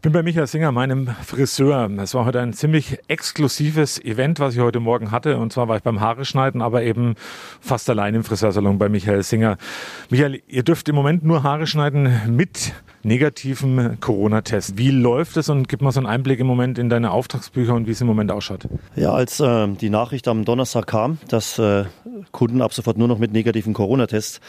Ich bin bei Michael Singer, meinem Friseur. Es war heute ein ziemlich exklusives Event, was ich heute Morgen hatte. Und zwar war ich beim Haare schneiden, aber eben fast allein im Friseursalon bei Michael Singer. Michael, ihr dürft im Moment nur Haare schneiden mit negativen Corona-Test. Wie läuft es und gib mal so einen Einblick im Moment in deine Auftragsbücher und wie es im Moment ausschaut? Ja, als äh, die Nachricht am Donnerstag kam, dass äh, Kunden ab sofort nur noch mit negativen Corona-Tests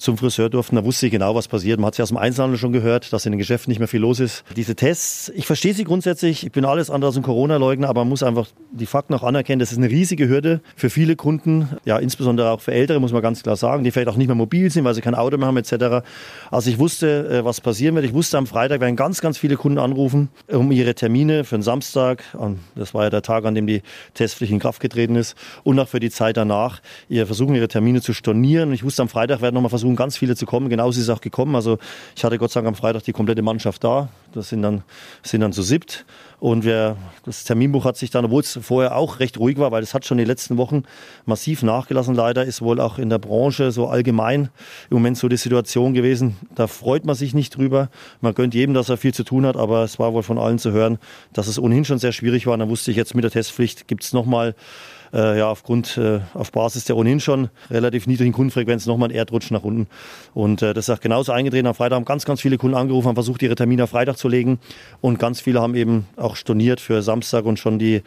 zum Friseur durften, da wusste ich genau, was passiert. Man hat sie aus dem Einzelhandel schon gehört, dass in den Geschäften nicht mehr viel los ist. Diese Tests, ich verstehe sie grundsätzlich. Ich bin alles andere als ein Corona-Leugner, aber man muss einfach die Fakten auch anerkennen. Das ist eine riesige Hürde für viele Kunden, ja, insbesondere auch für Ältere, muss man ganz klar sagen, die vielleicht auch nicht mehr mobil sind, weil sie kein Auto mehr haben, etc. Also ich wusste, äh, was passieren wird. Ich wusste, am Freitag werden ganz, ganz viele Kunden anrufen, um ihre Termine für den Samstag, das war ja der Tag, an dem die Testpflicht in Kraft getreten ist, und auch für die Zeit danach, ihr versuchen, ihre Termine zu stornieren. Ich wusste, am Freitag werden nochmal versuchen, versuchen ganz viele zu kommen. Genauso ist es auch gekommen. Also ich hatte Gott sei Dank am Freitag die komplette Mannschaft da. Das sind dann, sind dann zu siebt. Und wir, das Terminbuch hat sich dann, obwohl es vorher auch recht ruhig war, weil es hat schon die letzten Wochen massiv nachgelassen. Leider ist wohl auch in der Branche so allgemein im Moment so die Situation gewesen. Da freut man sich nicht drüber. Man gönnt jedem, dass er viel zu tun hat, aber es war wohl von allen zu hören, dass es ohnehin schon sehr schwierig war. Und dann wusste ich jetzt mit der Testpflicht gibt es nochmal äh, ja, aufgrund, äh, auf Basis der ohnehin schon relativ niedrigen Kundenfrequenz nochmal ein Erdrutsch nach unten. Und äh, das ist auch genauso eingetreten. Am Freitag haben ganz, ganz viele Kunden angerufen, haben versucht, ihre Termine auf Freitag zu legen. Und ganz viele haben eben auch storniert für Samstag und schon die,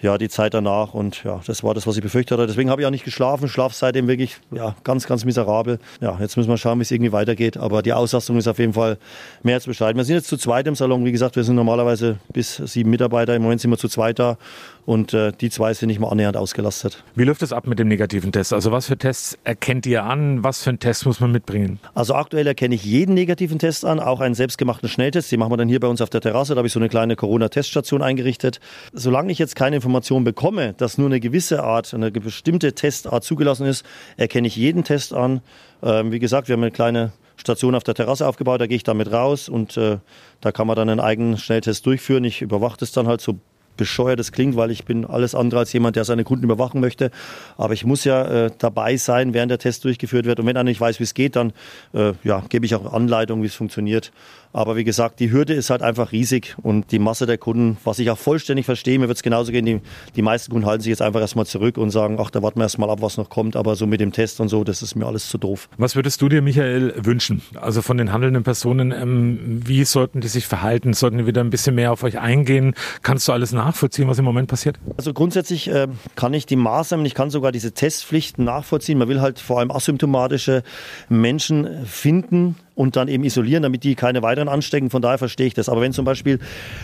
ja, die Zeit danach. Und ja, das war das, was ich befürchtet hatte. Deswegen habe ich auch nicht geschlafen. Schlaf seitdem wirklich ja, ganz, ganz miserabel. Ja, jetzt müssen wir schauen, wie es irgendwie weitergeht. Aber die Auslastung ist auf jeden Fall mehr als bescheiden. Wir sind jetzt zu zweit im Salon. Wie gesagt, wir sind normalerweise bis sieben Mitarbeiter. Im Moment sind wir zu zweit da. Und äh, die zwei sind nicht mal annähernd ausgelastet. Wie läuft es ab mit dem negativen Test? Also was für Tests erkennt ihr an? Was für einen Test muss man mitbringen? Also aktuell erkenne ich jeden negativen Test an, auch einen selbstgemachten Schnelltest. Die machen wir dann hier bei uns auf der Terrasse. Da habe ich so eine kleine Corona-Teststation eingerichtet. Solange ich jetzt keine Information bekomme, dass nur eine gewisse Art, eine bestimmte Testart zugelassen ist, erkenne ich jeden Test an. Ähm, wie gesagt, wir haben eine kleine Station auf der Terrasse aufgebaut, da gehe ich damit raus und äh, da kann man dann einen eigenen Schnelltest durchführen. Ich überwache das dann halt so bescheuert es klingt, weil ich bin alles andere als jemand, der seine Kunden überwachen möchte. Aber ich muss ja äh, dabei sein, während der Test durchgeführt wird. Und wenn einer nicht weiß, wie es geht, dann äh, ja, gebe ich auch Anleitung, wie es funktioniert. Aber wie gesagt, die Hürde ist halt einfach riesig und die Masse der Kunden, was ich auch vollständig verstehe, mir wird es genauso gehen, die, die meisten Kunden halten sich jetzt einfach erstmal zurück und sagen, ach, da warten wir erstmal ab, was noch kommt, aber so mit dem Test und so, das ist mir alles zu doof. Was würdest du dir, Michael, wünschen? Also von den handelnden Personen, ähm, wie sollten die sich verhalten? Sollten die wieder ein bisschen mehr auf euch eingehen? Kannst du alles nachvollziehen, was im Moment passiert? Also grundsätzlich äh, kann ich die Maßnahmen, ich kann sogar diese Testpflichten nachvollziehen. Man will halt vor allem asymptomatische Menschen finden, und dann eben isolieren, damit die keine weiteren anstecken. Von daher verstehe ich das. Aber wenn zum Beispiel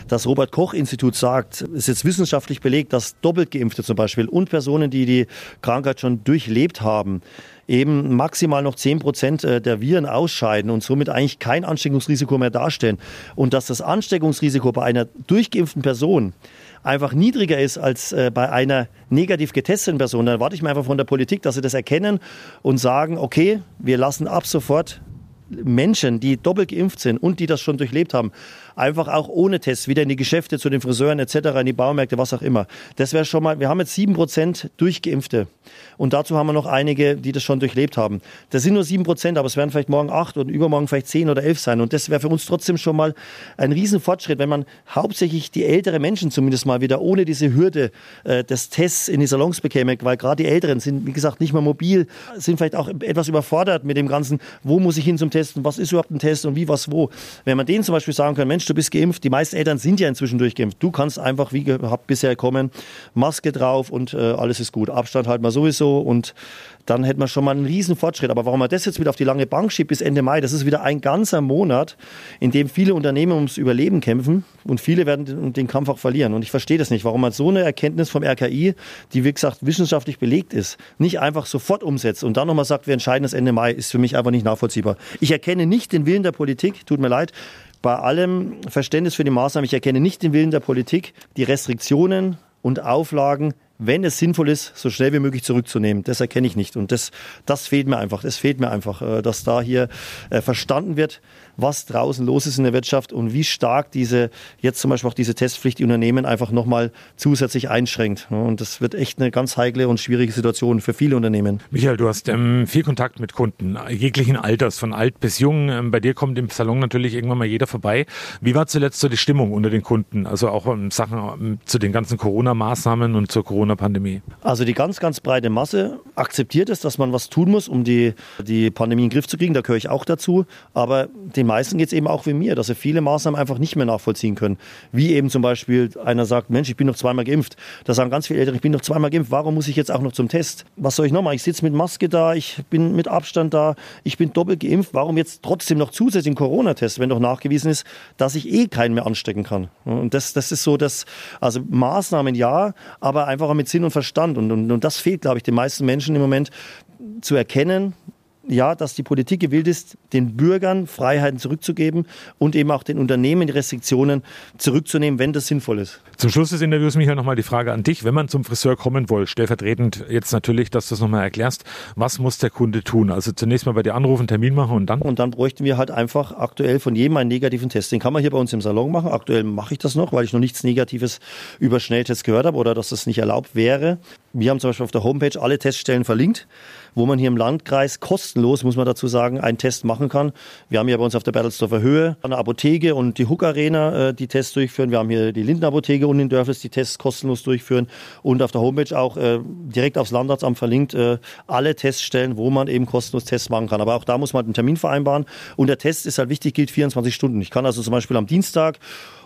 das Robert Koch Institut sagt, es ist jetzt wissenschaftlich belegt, dass doppelt geimpfte zum Beispiel und Personen, die die Krankheit schon durchlebt haben, eben maximal noch 10 Prozent äh, der Viren ausscheiden und somit eigentlich kein Ansteckungsrisiko mehr darstellen. Und dass das Ansteckungsrisiko bei einer durchgeimpften Person einfach niedriger ist als äh, bei einer negativ getesteten Person, dann erwarte ich mir einfach von der Politik, dass sie das erkennen und sagen, okay, wir lassen ab sofort Menschen, die doppelt geimpft sind und die das schon durchlebt haben, einfach auch ohne Tests wieder in die Geschäfte, zu den Friseuren etc., in die Baumärkte, was auch immer. Das wäre schon mal, wir haben jetzt sieben Prozent Durchgeimpfte und dazu haben wir noch einige, die das schon durchlebt haben. Das sind nur sieben Prozent, aber es werden vielleicht morgen acht und übermorgen vielleicht zehn oder elf sein und das wäre für uns trotzdem schon mal ein Riesenfortschritt, wenn man hauptsächlich die ältere Menschen zumindest mal wieder ohne diese Hürde äh, des Tests in die Salons bekäme, weil gerade die Älteren sind, wie gesagt, nicht mehr mobil, sind vielleicht auch etwas überfordert mit dem Ganzen, wo muss ich hin zum Testen, was ist überhaupt ein Test und wie, was, wo. Wenn man denen zum Beispiel sagen kann, Mensch, du bist geimpft. Die meisten Eltern sind ja inzwischen durchgeimpft. Du kannst einfach wie gehabt bisher kommen, Maske drauf und äh, alles ist gut. Abstand halten wir sowieso und dann hätten wir schon mal einen riesen Fortschritt. Aber warum man das jetzt wieder auf die lange Bank schiebt bis Ende Mai, das ist wieder ein ganzer Monat, in dem viele Unternehmen ums Überleben kämpfen und viele werden den Kampf auch verlieren. Und ich verstehe das nicht, warum man so eine Erkenntnis vom RKI, die wie gesagt wissenschaftlich belegt ist, nicht einfach sofort umsetzt und dann nochmal sagt, wir entscheiden das Ende Mai, ist für mich einfach nicht nachvollziehbar. Ich erkenne nicht den Willen der Politik, tut mir leid, bei allem Verständnis für die Maßnahmen, ich erkenne nicht den Willen der Politik, die Restriktionen und Auflagen wenn es sinnvoll ist, so schnell wie möglich zurückzunehmen. Das erkenne ich nicht. Und das, das fehlt mir einfach. Das fehlt mir einfach, äh, dass da hier äh, verstanden wird, was draußen los ist in der Wirtschaft und wie stark diese, jetzt zum Beispiel auch diese Testpflicht die Unternehmen einfach nochmal zusätzlich einschränkt. Und das wird echt eine ganz heikle und schwierige Situation für viele Unternehmen. Michael, du hast ähm, viel Kontakt mit Kunden, jeglichen Alters, von alt bis jung. Ähm, bei dir kommt im Salon natürlich irgendwann mal jeder vorbei. Wie war zuletzt so die Stimmung unter den Kunden? Also auch in Sachen ähm, zu den ganzen Corona-Maßnahmen und zur Corona-Pandemie? Also die ganz, ganz breite Masse akzeptiert es, dass man was tun muss, um die, die Pandemie in den Griff zu kriegen. Da gehöre ich auch dazu. Aber den meisten geht es eben auch wie mir, dass sie viele Maßnahmen einfach nicht mehr nachvollziehen können. Wie eben zum Beispiel einer sagt, Mensch, ich bin noch zweimal geimpft. Da sagen ganz viele Eltern, ich bin noch zweimal geimpft. Warum muss ich jetzt auch noch zum Test? Was soll ich noch machen? Ich sitze mit Maske da, ich bin mit Abstand da, ich bin doppelt geimpft. Warum jetzt trotzdem noch zusätzlich einen Corona-Test, wenn doch nachgewiesen ist, dass ich eh keinen mehr anstecken kann? Und das, das ist so, dass, also Maßnahmen ja, aber einfach mit Sinn und Verstand. Und, und, und das fehlt, glaube ich, den meisten Menschen im Moment zu erkennen, ja, dass die Politik gewillt ist, den Bürgern Freiheiten zurückzugeben und eben auch den Unternehmen die Restriktionen zurückzunehmen, wenn das sinnvoll ist. Zum Schluss des Interviews, Michael, nochmal die Frage an dich. Wenn man zum Friseur kommen will, stellvertretend jetzt natürlich, dass du es nochmal erklärst, was muss der Kunde tun? Also zunächst mal bei dir anrufen, Termin machen und dann? Und dann bräuchten wir halt einfach aktuell von jedem einen negativen Test. Den kann man hier bei uns im Salon machen. Aktuell mache ich das noch, weil ich noch nichts Negatives über Schnelltests gehört habe oder dass das nicht erlaubt wäre. Wir haben zum Beispiel auf der Homepage alle Teststellen verlinkt, wo man hier im Landkreis kostenlos, muss man dazu sagen, einen Test machen kann. Wir haben hier bei uns auf der Bertelsdorfer Höhe eine Apotheke und die Hook Arena, äh, die Tests durchführen. Wir haben hier die Linden Apotheke unten in Dörfels, die Tests kostenlos durchführen. Und auf der Homepage auch äh, direkt aufs Landratsamt verlinkt äh, alle Teststellen, wo man eben kostenlos Tests machen kann. Aber auch da muss man einen Termin vereinbaren. Und der Test ist halt wichtig, gilt 24 Stunden. Ich kann also zum Beispiel am Dienstag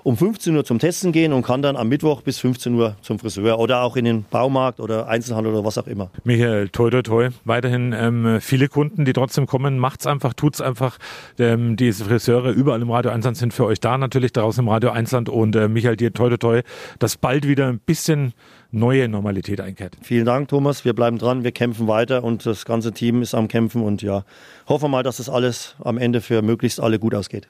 um 15 Uhr zum Testen gehen und kann dann am Mittwoch bis 15 Uhr zum Friseur oder auch in den Baumarkt oder Einzelhandel oder was auch immer. Michael, toi, toi, toi. Weiterhin ähm, viele Kunden, die trotzdem kommen. Macht's einfach, tut's einfach. Ähm, diese Friseure überall im Radio Einsland sind für euch da, natürlich draußen im Radio Einsland. Und äh, Michael, dir toi, toi, toi, dass bald wieder ein bisschen neue Normalität einkehrt. Vielen Dank, Thomas. Wir bleiben dran, wir kämpfen weiter und das ganze Team ist am Kämpfen und ja, hoffen mal, dass das alles am Ende für möglichst alle gut ausgeht.